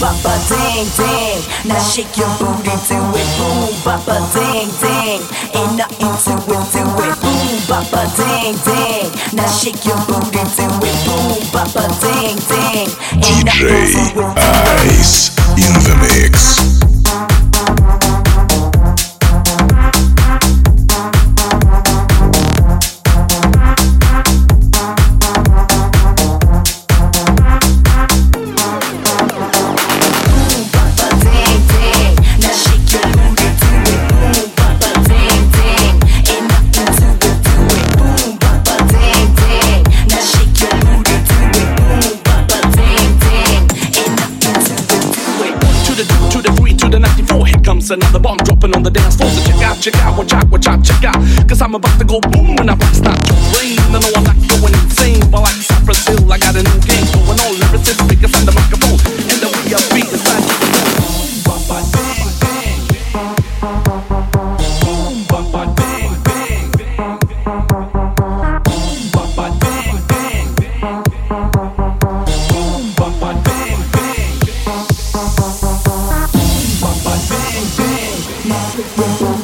bapa ding ding. Now shake your booty to it, boom bapa ding ding. Ain't nothing to it, do it, boom bapa ding ding. Now shake your booty to it, boom bapa ding ding. Ain't DJ nothing to it, do it. Ice in the mix. 94. Another bomb dropping on the dance floor. So check out, check out, watch out, watch out, check out. Cause I'm about to go boom when I out your brain. I know I'm Bye.